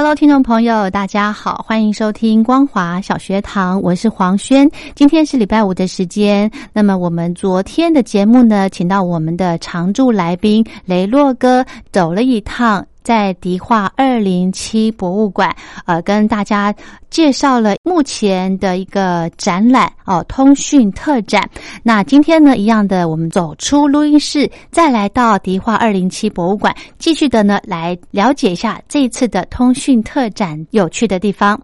Hello，听众朋友，大家好，欢迎收听光华小学堂，我是黄轩。今天是礼拜五的时间，那么我们昨天的节目呢，请到我们的常驻来宾雷洛哥走了一趟。在迪化二零七博物馆，呃，跟大家介绍了目前的一个展览哦，通讯特展。那今天呢，一样的，我们走出录音室，再来到迪化二零七博物馆，继续的呢，来了解一下这一次的通讯特展有趣的地方。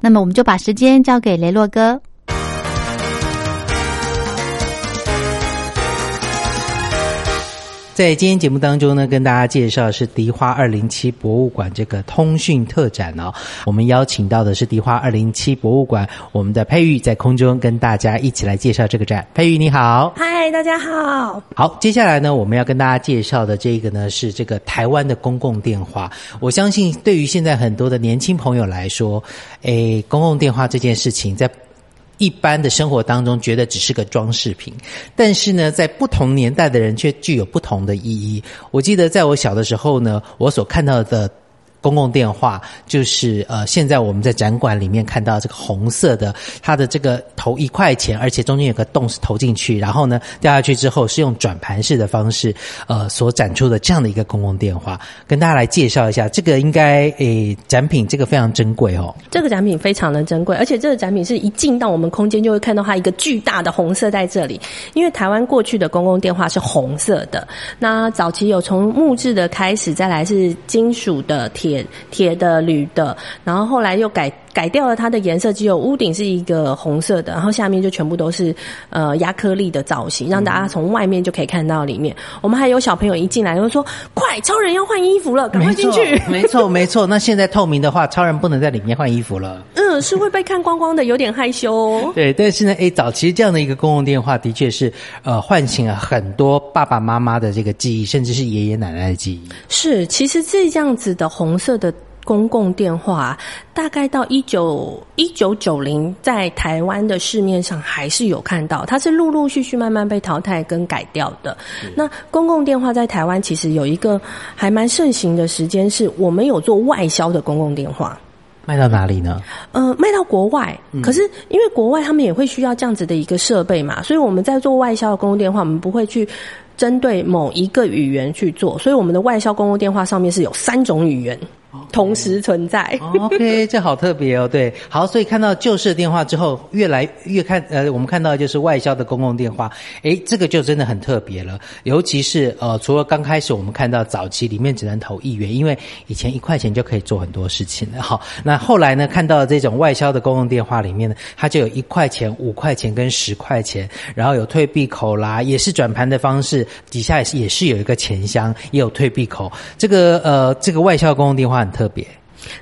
那么，我们就把时间交给雷洛哥。在今天节目当中呢，跟大家介绍是迪花二零七博物馆这个通讯特展哦。我们邀请到的是迪花二零七博物馆，我们的佩玉在空中跟大家一起来介绍这个展。佩玉你好，嗨，大家好。好，接下来呢，我们要跟大家介绍的这个呢是这个台湾的公共电话。我相信对于现在很多的年轻朋友来说，诶，公共电话这件事情在。一般的生活当中，觉得只是个装饰品，但是呢，在不同年代的人却具有不同的意义。我记得在我小的时候呢，我所看到的。公共电话就是呃，现在我们在展馆里面看到这个红色的，它的这个投一块钱，而且中间有个洞是投进去，然后呢掉下去之后是用转盘式的方式呃所展出的这样的一个公共电话，跟大家来介绍一下，这个应该诶展品这个非常珍贵哦。这个展品非常的珍贵，而且这个展品是一进到我们空间就会看到它一个巨大的红色在这里，因为台湾过去的公共电话是红色的，那早期有从木质的开始，再来是金属的铁。铁的、铝的，然后后来又改。改掉了它的颜色，只有屋顶是一个红色的，然后下面就全部都是呃亚克力的造型，让大家从外面就可以看到里面。我们还有小朋友一进来就说：“快，超人要换衣服了，赶快进去！”没错，没错。那现在透明的话，超人不能在里面换衣服了。嗯，是会被看光光的，有点害羞。哦 对，但是呢，哎，早期这样的一个公共电话，的确是呃唤醒了很多爸爸妈妈的这个记忆，甚至是爷爷奶奶的记忆。是，其实这样子的红色的。公共电话大概到一九一九九零，在台湾的市面上还是有看到，它是陆陆续续慢慢被淘汰跟改掉的。那公共电话在台湾其实有一个还蛮盛行的时间，是我们有做外销的公共电话，卖到哪里呢？呃，卖到国外。可是因为国外他们也会需要这样子的一个设备嘛，所以我们在做外销的公共电话，我们不会去针对某一个语言去做，所以我们的外销公共电话上面是有三种语言。同时存在。OK，这好特别哦。对，好，所以看到旧式电话之后，越来越看呃，我们看到就是外销的公共电话，诶，这个就真的很特别了。尤其是呃，除了刚开始我们看到早期里面只能投一元，因为以前一块钱就可以做很多事情了。好，那后来呢，看到这种外销的公共电话里面呢，它就有一块钱、五块钱跟十块钱，然后有退币口啦，也是转盘的方式，底下也是也是有一个钱箱，也有退币口。这个呃，这个外销公共电话。很特别，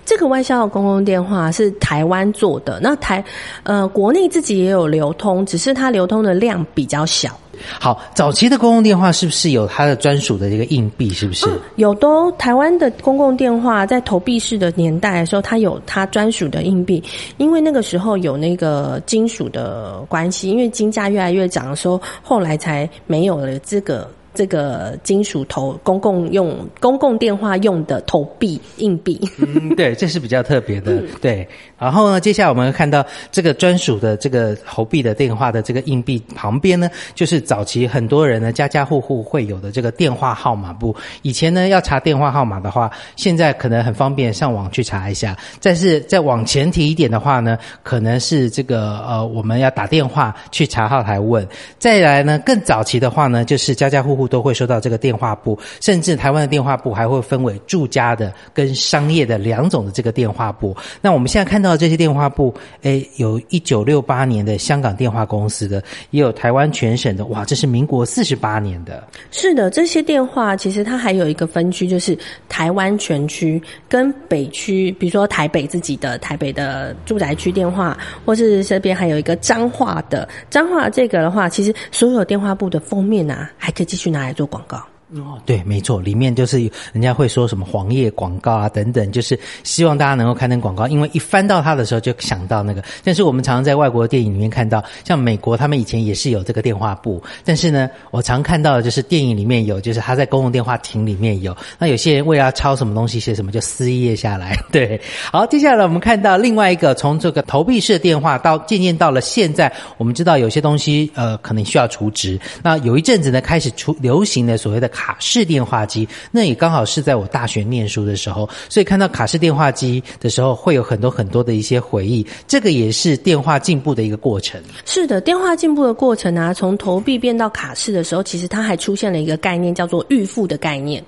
这个外销的公共电话是台湾做的。那台呃，国内自己也有流通，只是它流通的量比较小。好，早期的公共电话是不是有它的专属的这个硬币？是不是有？都台湾的公共电话在投币式的年代的时候，它有它专属的硬币，因为那个时候有那个金属的关系，因为金价越来越涨的时候，后来才没有了这个。这个金属投公共用公共电话用的投币硬币，嗯，对，这是比较特别的。对，然后呢，接下来我们看到这个专属的这个投币的电话的这个硬币旁边呢，就是早期很多人呢家家户户会有的这个电话号码簿。以前呢要查电话号码的话，现在可能很方便，上网去查一下。但是再往前提一点的话呢，可能是这个呃我们要打电话去查号台问。再来呢，更早期的话呢，就是家家户户都会收到这个电话簿，甚至台湾的电话簿还会分为住家的跟商业的两种的这个电话簿。那我们现在看到。到这些电话簿，诶，有一九六八年的香港电话公司的，也有台湾全省的，哇，这是民国四十八年的。是的，这些电话其实它还有一个分区，就是台湾全区跟北区，比如说台北自己的台北的住宅区电话，或是这边还有一个彰化的彰化这个的话，其实所有电话簿的封面啊，还可以继续去拿来做广告。哦，对，没错，里面就是人家会说什么黄页广告啊等等，就是希望大家能够刊登广告，因为一翻到它的时候就想到那个。但是我们常常在外国电影里面看到，像美国他们以前也是有这个电话簿，但是呢，我常看到的就是电影里面有，就是他在公共电话亭里面有。那有些人为了抄什么东西写什么，就撕一页下来。对，好，接下来我们看到另外一个，从这个投币式的电话到渐渐到了现在，我们知道有些东西呃可能需要储值，那有一阵子呢开始出流行的所谓的。卡式电话机，那也刚好是在我大学念书的时候，所以看到卡式电话机的时候，会有很多很多的一些回忆。这个也是电话进步的一个过程。是的，电话进步的过程啊，从投币变到卡式的时候，其实它还出现了一个概念，叫做预付的概念。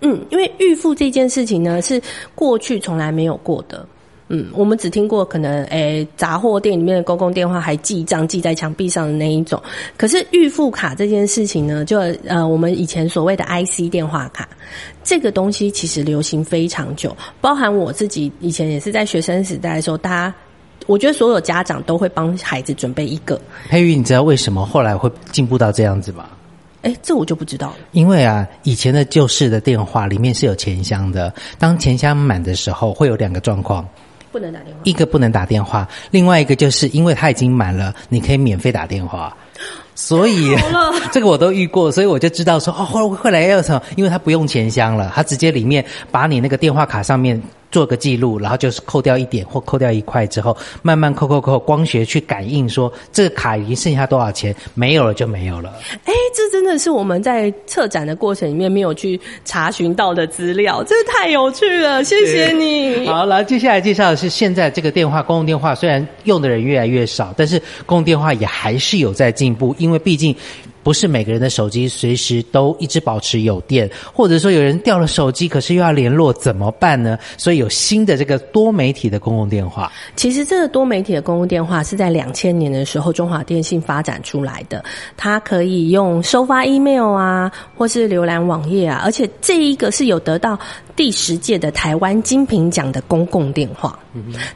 嗯，因为预付这件事情呢，是过去从来没有过的。嗯，我们只听过可能诶，杂货店里面的公共电话还记账记在墙壁上的那一种。可是预付卡这件事情呢，就呃，我们以前所谓的 IC 电话卡，这个东西其实流行非常久。包含我自己以前也是在学生时代的时候，大家我觉得所有家长都会帮孩子准备一个。佩玉，你知道为什么后来会进步到这样子吗？哎，这我就不知道了。因为啊，以前的旧式的电话里面是有钱箱的，当钱箱满的时候，会有两个状况。不能打电话，一个不能打电话，另外一个就是因为它已经满了，你可以免费打电话。所以 这个我都遇过，所以我就知道说哦，后后来要什么？因为它不用钱箱了，它直接里面把你那个电话卡上面。做个记录，然后就是扣掉一点或扣掉一块之后，慢慢扣扣扣，光学去感应说这个卡已经剩下多少钱，没有了就没有了。哎，这真的是我们在策展的过程里面没有去查询到的资料，这太有趣了，谢谢你。好，然后接下来介绍的是现在这个电话，公共电话虽然用的人越来越少，但是公共电话也还是有在进步，因为毕竟。不是每个人的手机随时都一直保持有电，或者说有人掉了手机，可是又要联络怎么办呢？所以有新的这个多媒体的公共电话。其实这个多媒体的公共电话是在两千年的时候中华电信发展出来的，它可以用收发 email 啊，或是浏览网页啊，而且这一个是有得到。第十届的台湾金品奖的公共电话，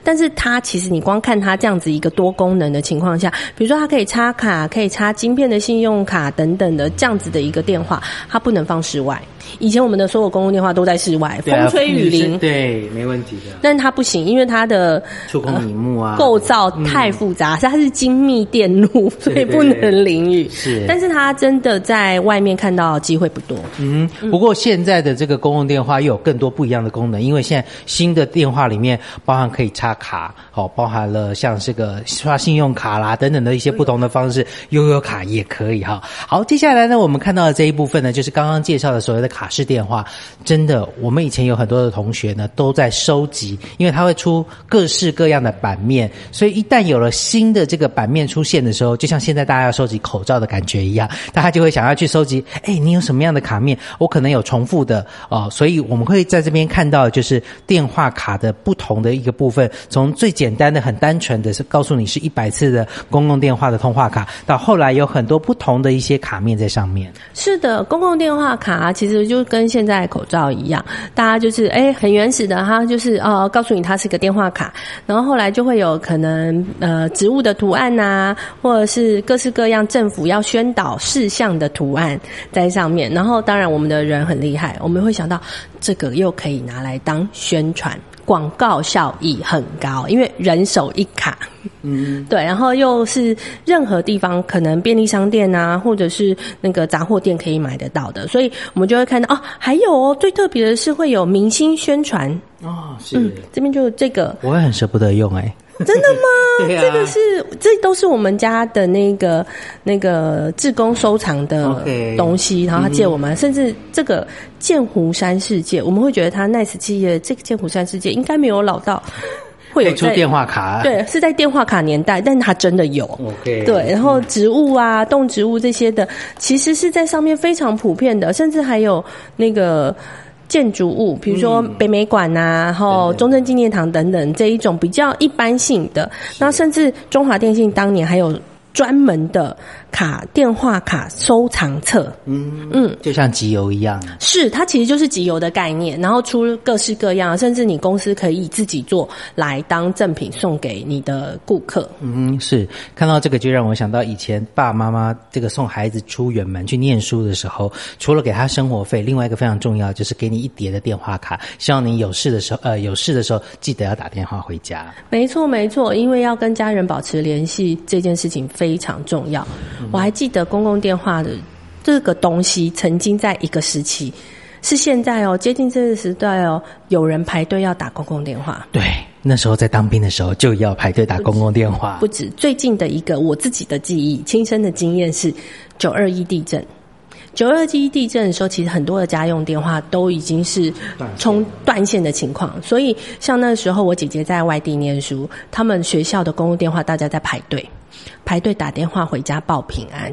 但是它其实你光看它这样子一个多功能的情况下，比如说它可以插卡、可以插晶片的信用卡等等的这样子的一个电话，它不能放室外。以前我们的所有公共电话都在室外，风吹雨淋，对，没问题的。但是它不行，因为它的触控屏幕啊，构造太复杂，它是精密电路，所以不能淋雨。是，但是它真的在外面看到机会不多。嗯，不过现在的这个公共电话又有更更多不一样的功能，因为现在新的电话里面包含可以插卡，好，包含了像这个刷信用卡啦等等的一些不同的方式，悠悠卡也可以哈。好，接下来呢，我们看到的这一部分呢，就是刚刚介绍的所谓的。卡式电话真的，我们以前有很多的同学呢都在收集，因为它会出各式各样的版面，所以一旦有了新的这个版面出现的时候，就像现在大家要收集口罩的感觉一样，大家就会想要去收集。哎，你有什么样的卡面？我可能有重复的哦，所以我们会在这边看到就是电话卡的不同的一个部分，从最简单的、很单纯的是告诉你是一百次的公共电话的通话卡，到后来有很多不同的一些卡面在上面。是的，公共电话卡其实。就跟现在口罩一样，大家就是哎很原始的哈，就是哦告诉你它是个电话卡，然后后来就会有可能呃植物的图案呐，或者是各式各样政府要宣导事项的图案在上面，然后当然我们的人很厉害，我们会想到这个又可以拿来当宣传。广告效益很高，因为人手一卡。嗯，对，然后又是任何地方可能便利商店啊，或者是那个杂货店可以买得到的，所以我们就会看到哦，还有哦，最特别的是会有明星宣传。哦，是、嗯，这边就这个，我也很舍不得用哎、真的吗？对啊。这个是这都是我们家的那个那个志工收藏的东西，然后他借我们，甚至这个剑湖山世界，我们会觉得它 Nice 企业这个剑湖山世界应该没有老到 会有出电话卡，对，是在电话卡年代，但它真的有。，OK，对，然后植物啊、动植物这些的，其实是在上面非常普遍的，甚至还有那个建筑物，比如说北美馆呐、然后中正纪念堂等等这一种比较一般性的。那甚至中华电信当年还有专门的卡电话卡收藏册，嗯嗯，就像集邮一样，是它其实就是集邮的概念，然后出各式各样，甚至你公司可以自己做来当赠品送给你的顾客。嗯，是看到这个就让我想到以前爸爸妈妈这个送孩子出远门去念书的时候，除了给他生活费，另外一个非常重要就是给你一叠的电话卡，希望你有事的时候，呃，有事的时候记得要打电话回家。没错，没错，因为要跟家人保持联系这件事情非常重要。我还记得公共电话的这个东西，曾经在一个时期，是现在哦，接近这个时代哦，有人排队要打公共电话。对，那时候在当兵的时候就要排队打公共电话不。止最近的一个我自己的记忆、亲身的经验是九二一地震。九二一地震的时候，其实很多的家用电话都已经是冲断线的情况，所以像那时候我姐姐在外地念书，他们学校的公共电话大家在排队，排队打电话回家报平安。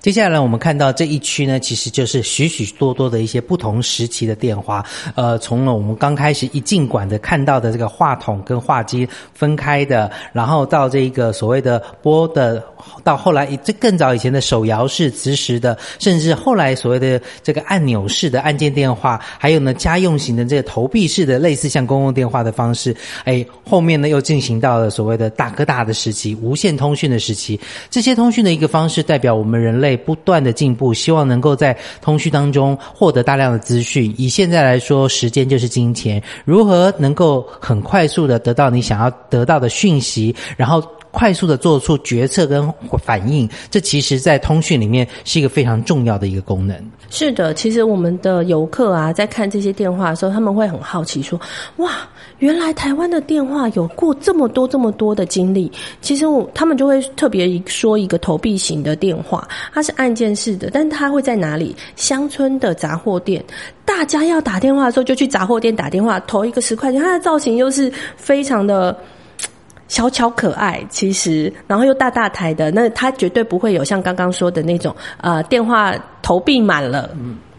接下来我们看到这一区呢，其实就是许许多多的一些不同时期的电话。呃，从了我们刚开始一进馆的看到的这个话筒跟话机分开的，然后到这个所谓的拨的，到后来这更早以前的手摇式磁石的，甚至后来所谓的这个按钮式的按键电话，还有呢家用型的这个投币式的，类似像公共电话的方式。哎，后面呢又进行到了所谓的大哥大的时期，无线通讯的时期。这些通讯的一个方式，代表我们人类不断的进步，希望能够在通讯当中获得大量的资讯。以现在来说，时间就是金钱，如何能够很快速的得到你想要得到的讯息，然后。快速的做出决策跟反应，这其实在通讯里面是一个非常重要的一个功能。是的，其实我们的游客啊，在看这些电话的时候，他们会很好奇说：“哇，原来台湾的电话有过这么多这么多的经历。”其实我他们就会特别说一个投币型的电话，它是按键式的，但它会在哪里？乡村的杂货店。大家要打电话的时候，就去杂货店打电话，投一个十块钱。它的造型又是非常的。小巧可爱，其实，然后又大大台的，那它绝对不会有像刚刚说的那种呃电话投币满了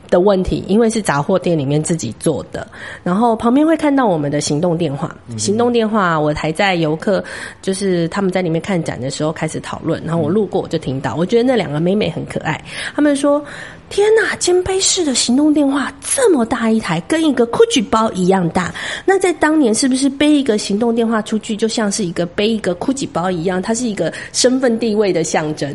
的问题，因为是杂货店里面自己做的。然后旁边会看到我们的行动电话，行动电话我还在游客就是他们在里面看展的时候开始讨论，然后我路过我就听到，我觉得那两个妹妹很可爱，他们说。天呐，肩背式的行动电话这么大一台，跟一个 GUCCI 包一样大。那在当年，是不是背一个行动电话出去，就像是一个背一个 GUCCI 包一样？它是一个身份地位的象征。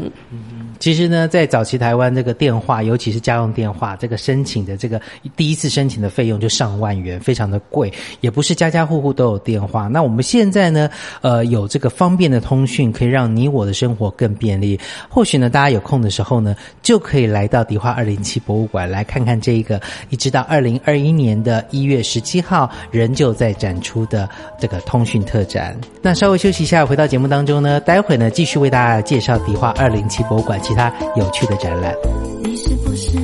其实呢，在早期台湾，这个电话，尤其是家用电话，这个申请的这个第一次申请的费用就上万元，非常的贵，也不是家家户户都有电话。那我们现在呢，呃，有这个方便的通讯，可以让你我的生活更便利。或许呢，大家有空的时候呢，就可以来到迪化二零七博物馆来看看这一个，一直到二零二一年的一月十七号仍旧在展出的这个通讯特展。那稍微休息一下，回到节目当中呢，待会呢继续为大家介绍迪化二零七博物馆其他有趣的展览。你是不是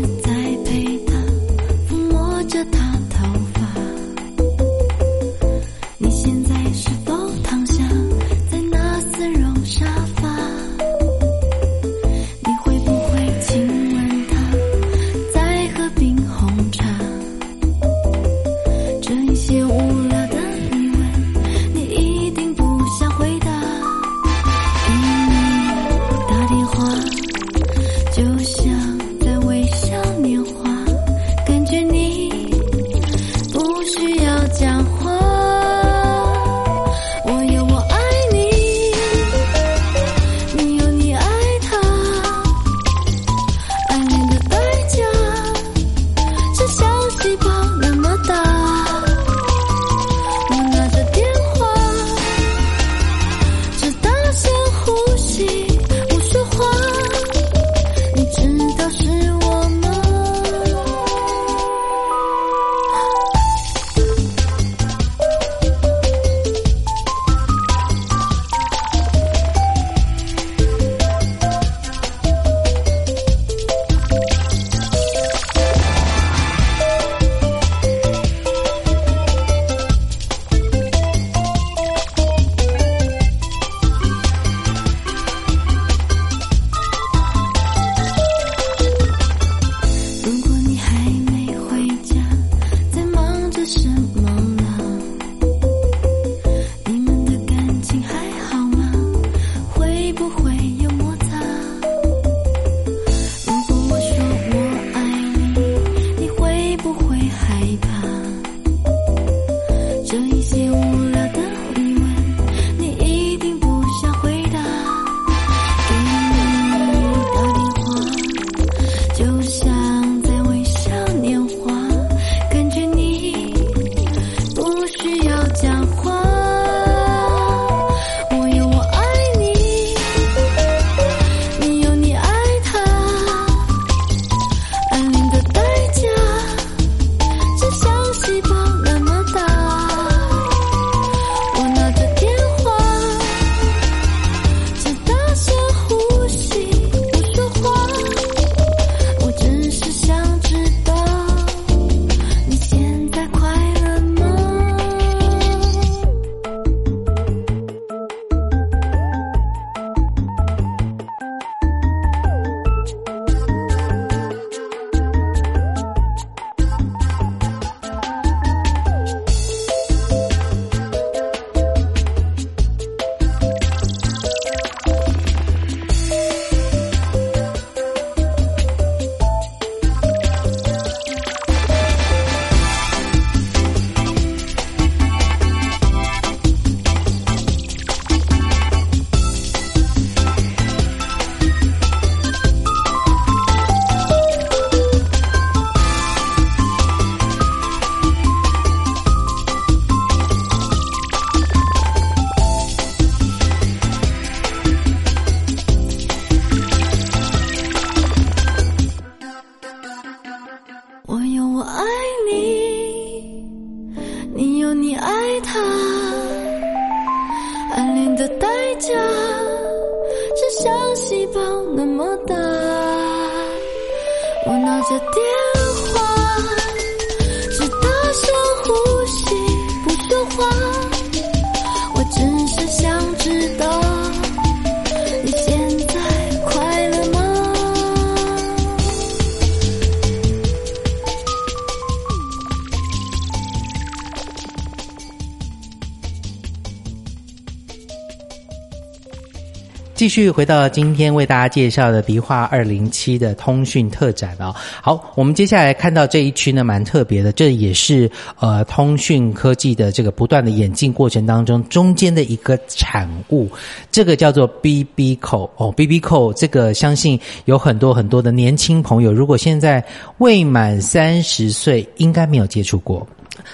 继续回到今天为大家介绍的迪化二零七的通讯特展哦。好，我们接下来看到这一区呢，蛮特别的，这也是呃通讯科技的这个不断的演进过程当中中间的一个产物，这个叫做 BB 口哦，BB 口这个相信有很多很多的年轻朋友，如果现在未满三十岁，应该没有接触过。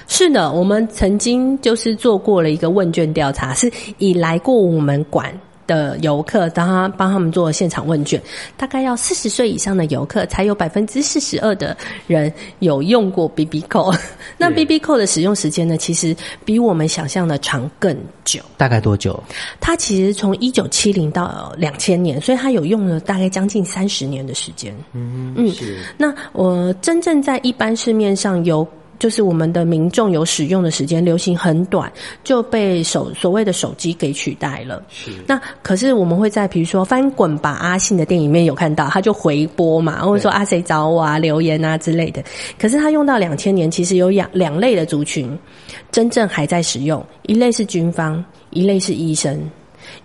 是的，我们曾经就是做过了一个问卷调查，是以来过我们馆。的游客，当他帮他们做现场问卷，大概要四十岁以上的游客，才有百分之四十二的人有用过 BB 扣。那 BB 扣的使用时间呢，其实比我们想象的长更久。大概多久？它其实从一九七零到两千年，所以它有用了大概将近三十年的时间。嗯嗯是那我真正在一般市面上有。就是我们的民众有使用的时间流行很短，就被手所谓的手机给取代了。是那可是我们会在比如说翻滚吧阿信的电影里面有看到，他就回播嘛，或者说啊谁找我啊留言啊之类的。可是他用到两千年，其实有两两类的族群真正还在使用，一类是军方，一类是医生，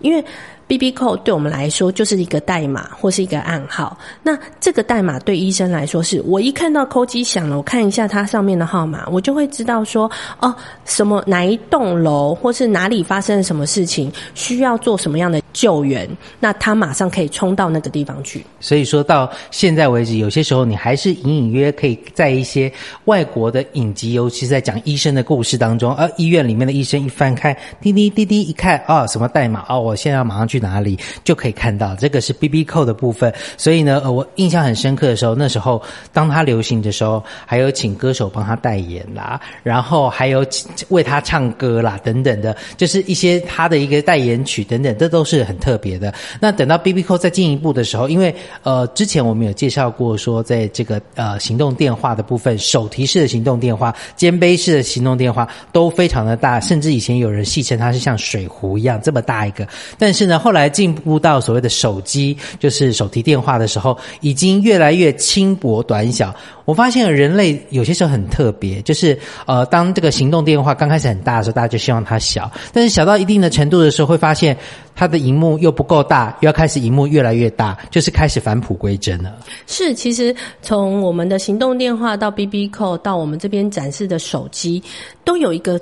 因为。B B 扣对我们来说就是一个代码或是一个暗号。那这个代码对医生来说是，我一看到扣机响了，我看一下它上面的号码，我就会知道说，哦，什么哪一栋楼或是哪里发生了什么事情，需要做什么样的救援，那他马上可以冲到那个地方去。所以说到现在为止，有些时候你还是隐隐约可以在一些外国的影集，尤其是在讲医生的故事当中，而医院里面的医生一翻开，滴滴滴滴一看，啊、什么代码哦，我现在要马上去哪里就可以看到，这个是 B B 扣的部分。所以呢，呃，我印象很深刻的时候，那时候当它流行的时候，还有请歌手帮他代言啦，然后还有为他唱歌啦，等等的，就是一些他的一个代言曲等等，这都是很特别的。那等到 B B 扣再进一步的时候，因为呃，之前我们有介绍过说，在这个呃行动电话的部分，手提式的行动电话、肩背式的行动电话都非常的大，甚至以前有人戏称它是像水壶一样这么大一个。但是呢，后后来进步到所谓的手机，就是手提电话的时候，已经越来越轻薄短小。我发现人类有些时候很特别，就是呃，当这个行动电话刚开始很大的时候，大家就希望它小，但是小到一定的程度的时候，会发现它的荧幕又不够大，又要开始荧幕越来越大，就是开始返璞归真了。是，其实从我们的行动电话到 B B 扣，到我们这边展示的手机，都有一个。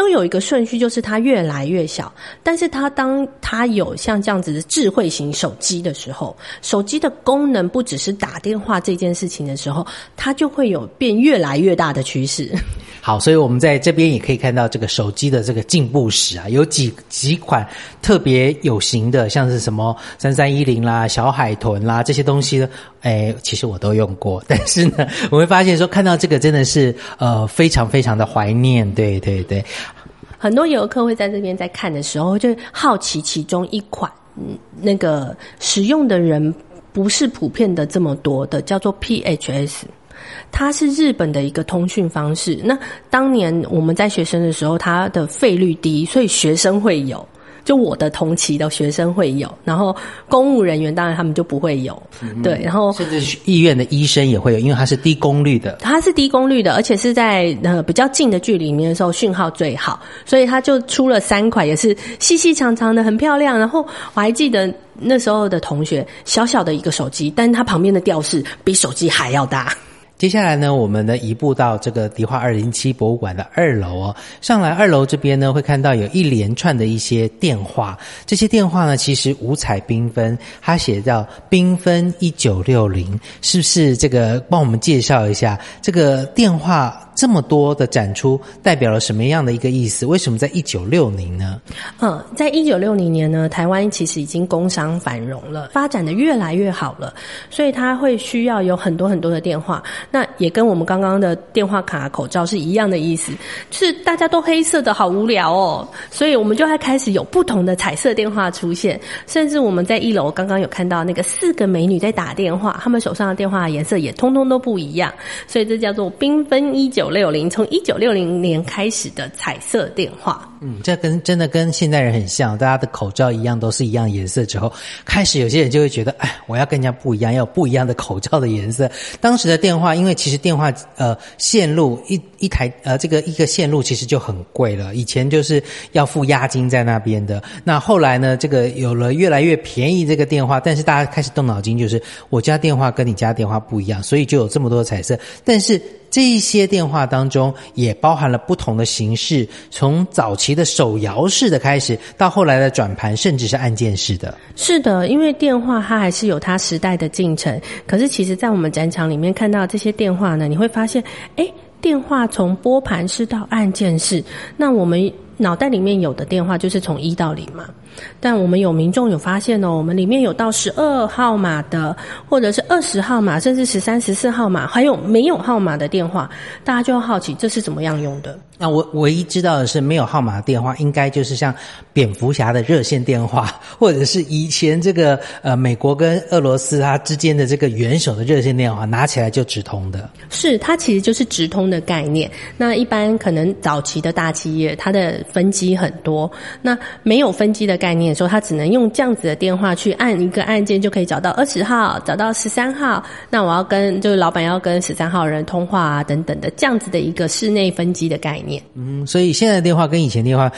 都有一个顺序，就是它越来越小。但是它当它有像这样子的智慧型手机的时候，手机的功能不只是打电话这件事情的时候，它就会有变越来越大的趋势。好，所以我们在这边也可以看到这个手机的这个进步史啊，有几几款特别有型的，像是什么三三一零啦、小海豚啦这些东西呢，哎，其实我都用过，但是呢，我会发现说看到这个真的是呃非常非常的怀念，对对对。很多游客会在这边在看的时候，就好奇其中一款，嗯，那个使用的人不是普遍的这么多的，叫做 PHS。它是日本的一个通讯方式。那当年我们在学生的时候，它的费率低，所以学生会有。就我的同期的学生会有，然后公务人员当然他们就不会有，对，然后甚至医院的医生也会有，因为它是低功率的。它是低功率的，而且是在呃比较近的距离里面的时候讯号最好，所以它就出了三款，也是细细长长的，很漂亮。然后我还记得那时候的同学，小小的一个手机，但是它旁边的吊饰比手机还要大。接下来呢，我们呢移步到这个迪化二零七博物馆的二楼哦。上来二楼这边呢，会看到有一连串的一些电话，这些电话呢其实五彩缤纷，它写叫“缤纷一九六零”，是不是？这个帮我们介绍一下这个电话这么多的展出代表了什么样的一个意思？为什么在一九六零呢？嗯，在一九六零年呢，台湾其实已经工商繁荣了，发展的越来越好了，所以它会需要有很多很多的电话。那也跟我们刚刚的电话卡、口罩是一样的意思，是大家都黑色的好无聊哦，所以我们就会开始有不同的彩色电话出现，甚至我们在一楼刚刚有看到那个四个美女在打电话，她们手上的电话颜色也通通都不一样，所以这叫做缤纷一九六零，从一九六零年开始的彩色电话。嗯，这跟真的跟现代人很像，大家的口罩一样，都是一样颜色之后，开始有些人就会觉得，哎，我要跟人家不一样，要有不一样的口罩的颜色。当时的电话，因为其实电话呃线路一一台呃这个一个线路其实就很贵了，以前就是要付押金在那边的。那后来呢，这个有了越来越便宜这个电话，但是大家开始动脑筋，就是我家电话跟你家电话不一样，所以就有这么多的彩色，但是。这一些电话当中也包含了不同的形式，从早期期的手摇式的开始，到后来的转盘，甚至是按键式的。是的，因为电话它还是有它时代的进程。可是，其实，在我们展场里面看到这些电话呢，你会发现，哎，电话从拨盘式到按键式，那我们脑袋里面有的电话就是从一到零嘛。但我们有民众有发现哦，我们里面有到十二号码的，或者是二十号码，甚至十三、十四号码，还有没有号码的电话，大家就好奇这是怎么样用的。那我唯一知道的是，没有号码的电话，应该就是像蝙蝠侠的热线电话，或者是以前这个呃美国跟俄罗斯它之间的这个元首的热线电话，拿起来就直通的。是，它其实就是直通的概念。那一般可能早期的大企业，它的分机很多，那没有分机的概念概念，说他只能用这样子的电话去按一个按键，就可以找到二十号，找到十三号。那我要跟就是老板要跟十三号人通话啊，等等的这样子的一个室内分机的概念。嗯，所以现在的电话跟以前电话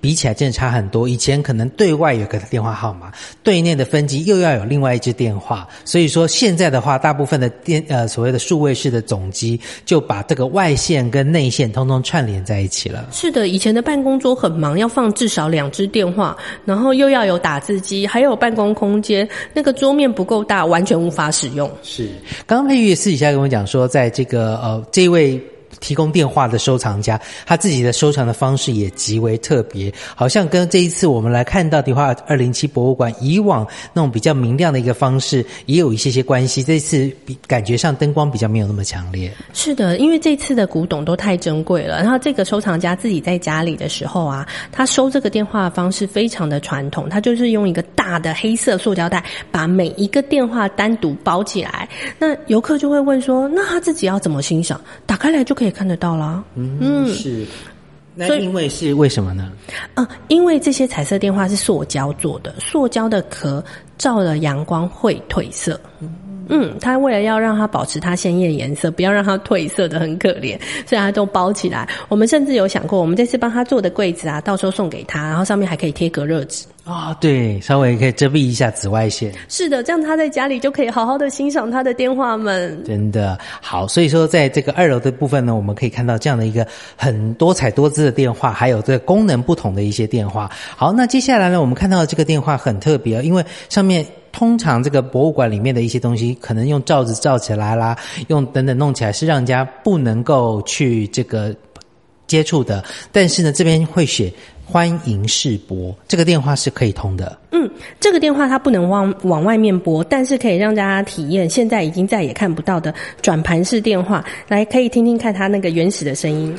比起来，真的差很多。以前可能对外有个电话号码，对内的分机又要有另外一支电话。所以说现在的话，大部分的电呃所谓的数位式的总机，就把这个外线跟内线通通串联在一起了。是的，以前的办公桌很忙，要放至少两支电话，然后又要有打字机，还有办公空间，那个桌面不够大，完全无法使用。是，刚刚佩玉私底下跟我讲说，在这个呃这位。提供电话的收藏家，他自己的收藏的方式也极为特别，好像跟这一次我们来看到的话，二零七博物馆以往那种比较明亮的一个方式，也有一些些关系。这次比感觉上灯光比较没有那么强烈。是的，因为这次的古董都太珍贵了，然后这个收藏家自己在家里的时候啊，他收这个电话的方式非常的传统，他就是用一个大的黑色塑胶袋把每一个电话单独包起来。那游客就会问说，那他自己要怎么欣赏？打开来就可以。看得到啦，嗯，是，那因为是为什么呢？啊，因为这些彩色电话是塑胶做的，塑胶的壳照了阳光会褪色。嗯，它为了要让它保持它鲜艳颜色，不要让它褪色的很可怜，所以它都包起来。我们甚至有想过，我们这次帮他做的柜子啊，到时候送给他，然后上面还可以贴隔热纸。啊，对，稍微可以遮蔽一下紫外线。是的，这样他在家里就可以好好的欣赏他的电话们。真的好，所以说在这个二楼的部分呢，我们可以看到这样的一个很多彩多姿的电话，还有这个功能不同的一些电话。好，那接下来呢，我们看到这个电话很特别，因为上面通常这个博物馆里面的一些东西，可能用罩子罩起来啦，用等等弄起来，是让人家不能够去这个接触的。但是呢，这边会写。欢迎试拨，这个电话是可以通的。嗯，这个电话它不能往往外面拨，但是可以让大家体验现在已经再也看不到的转盘式电话。来，可以听听看它那个原始的声音。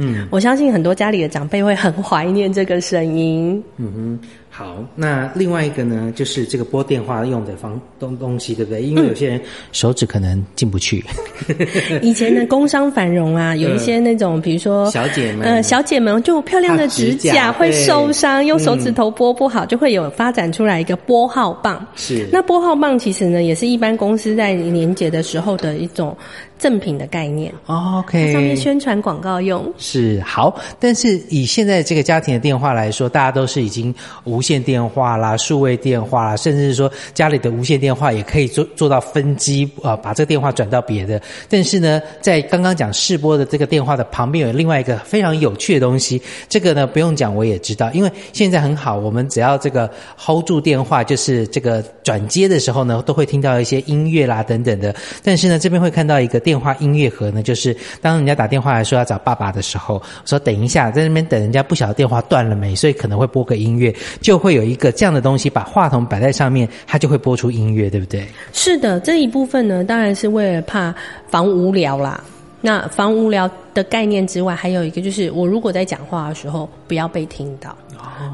嗯，我相信很多家里的长辈会很怀念这个声音。嗯哼。好，那另外一个呢，就是这个拨电话用的方东东西，对不对？因为有些人手指可能进不去。以前的工商繁荣啊，有一些那种，比如说小姐们，呃，小姐们就漂亮的指甲会受伤，用手指头拨不好，就会有发展出来一个拨号棒。是，那拨号棒其实呢，也是一般公司在年节的时候的一种。赠品的概念，OK，上面宣传广告用是好，但是以现在这个家庭的电话来说，大家都是已经无线电话啦、数位电话啦，甚至是说家里的无线电话也可以做做到分机啊、呃把这个电话转到别的。但是呢，在刚刚讲试播的这个电话的旁边有另外一个非常有趣的东西，这个呢不用讲我也知道，因为现在很好，我们只要这个 hold 住电话，就是这个转接的时候呢，都会听到一些音乐啦等等的。但是呢，这边会看到一个电话音乐盒呢，就是当人家打电话来说要找爸爸的时候，说等一下，在那边等人家不晓得电话断了没，所以可能会播个音乐，就会有一个这样的东西，把话筒摆在上面，它就会播出音乐，对不对？是的，这一部分呢，当然是为了怕防无聊啦。那防无聊的概念之外，还有一个就是，我如果在讲话的时候不要被听到，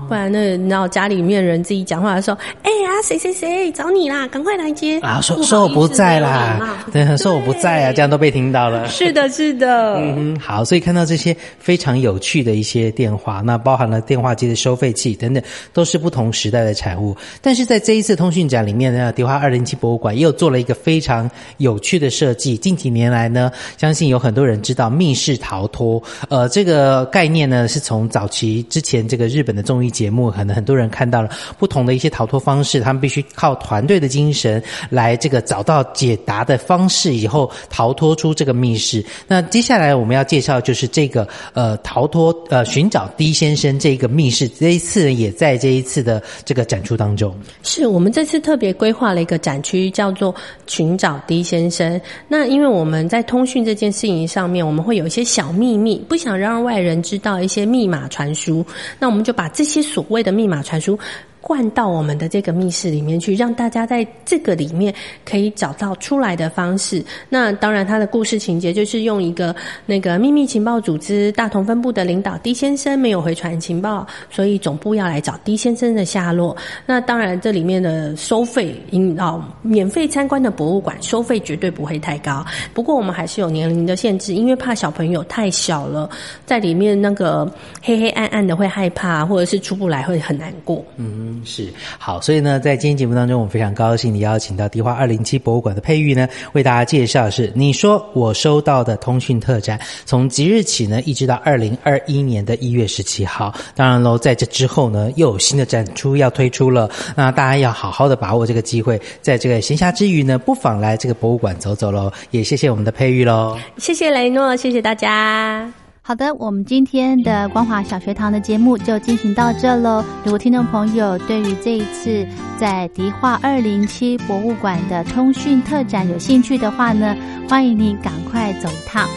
不然那你知道家里面人自己讲话的时候，哎呀，谁谁谁找你啦，赶快来接啊，说说我不在啦，对，说我不在啊，这样都被听到了。是的，是的，嗯，好，所以看到这些非常有趣的一些电话，那包含了电话机的收费器等等，都是不同时代的产物。但是在这一次通讯展里面呢，迪化二零七博物馆也有做了一个非常有趣的设计。近几年来呢，相信有很多人知道密室逃脱，呃，这个概念呢是从早期之前这个日本的综艺节目，可能很多人看到了不同的一些逃脱方式，他们必须靠团队的精神来这个找到解答的方式，以后逃脱出这个密室。那接下来我们要介绍就是这个呃逃脱呃寻找 D 先生这个密室，这一次也在这一次的这个展出当中。是我们这次特别规划了一个展区，叫做“寻找 D 先生”。那因为我们在通讯这件事情上面，我们会有一些小秘密，不想让外人知道一些密码传输，那我们就把把这些所谓的密码传输。灌到我们的这个密室里面去，让大家在这个里面可以找到出来的方式。那当然，他的故事情节就是用一个那个秘密情报组织大同分部的领导 D 先生没有回传情报，所以总部要来找 D 先生的下落。那当然，这里面的收费，引哦，免费参观的博物馆收费绝对不会太高。不过我们还是有年龄的限制，因为怕小朋友太小了，在里面那个黑黑暗暗的会害怕，或者是出不来会很难过。嗯，是好，所以呢，在今天节目当中，我们非常高兴地邀请到迪化二零七博物馆的佩玉呢，为大家介绍是你说我收到的通讯特展，从即日起呢，一直到二零二一年的一月十七号。当然喽，在这之后呢，又有新的展出要推出了，那大家要好好的把握这个机会，在这个闲暇之余呢，不妨来这个博物馆走走喽。也谢谢我们的佩玉喽。谢谢雷诺，谢谢大家。好的，我们今天的光华小学堂的节目就进行到这喽。如果听众朋友对于这一次在迪化二零七博物馆的通讯特展有兴趣的话呢，欢迎您赶快走一趟。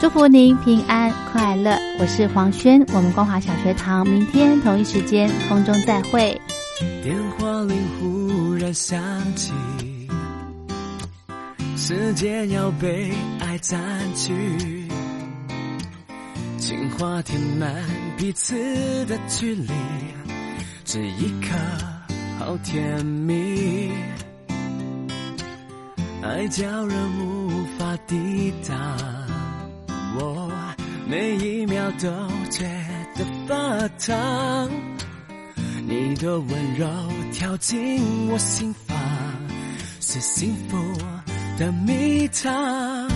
祝福您平安快乐，我是黄轩，我们光华小学堂明天同一时间空中再会。电话铃忽然响起，时间要被爱占据，情话填满彼此的距离，这一刻好甜蜜，爱叫人无法抵挡，我每一秒都觉得发烫。你的温柔跳进我心房，是幸福的蜜糖。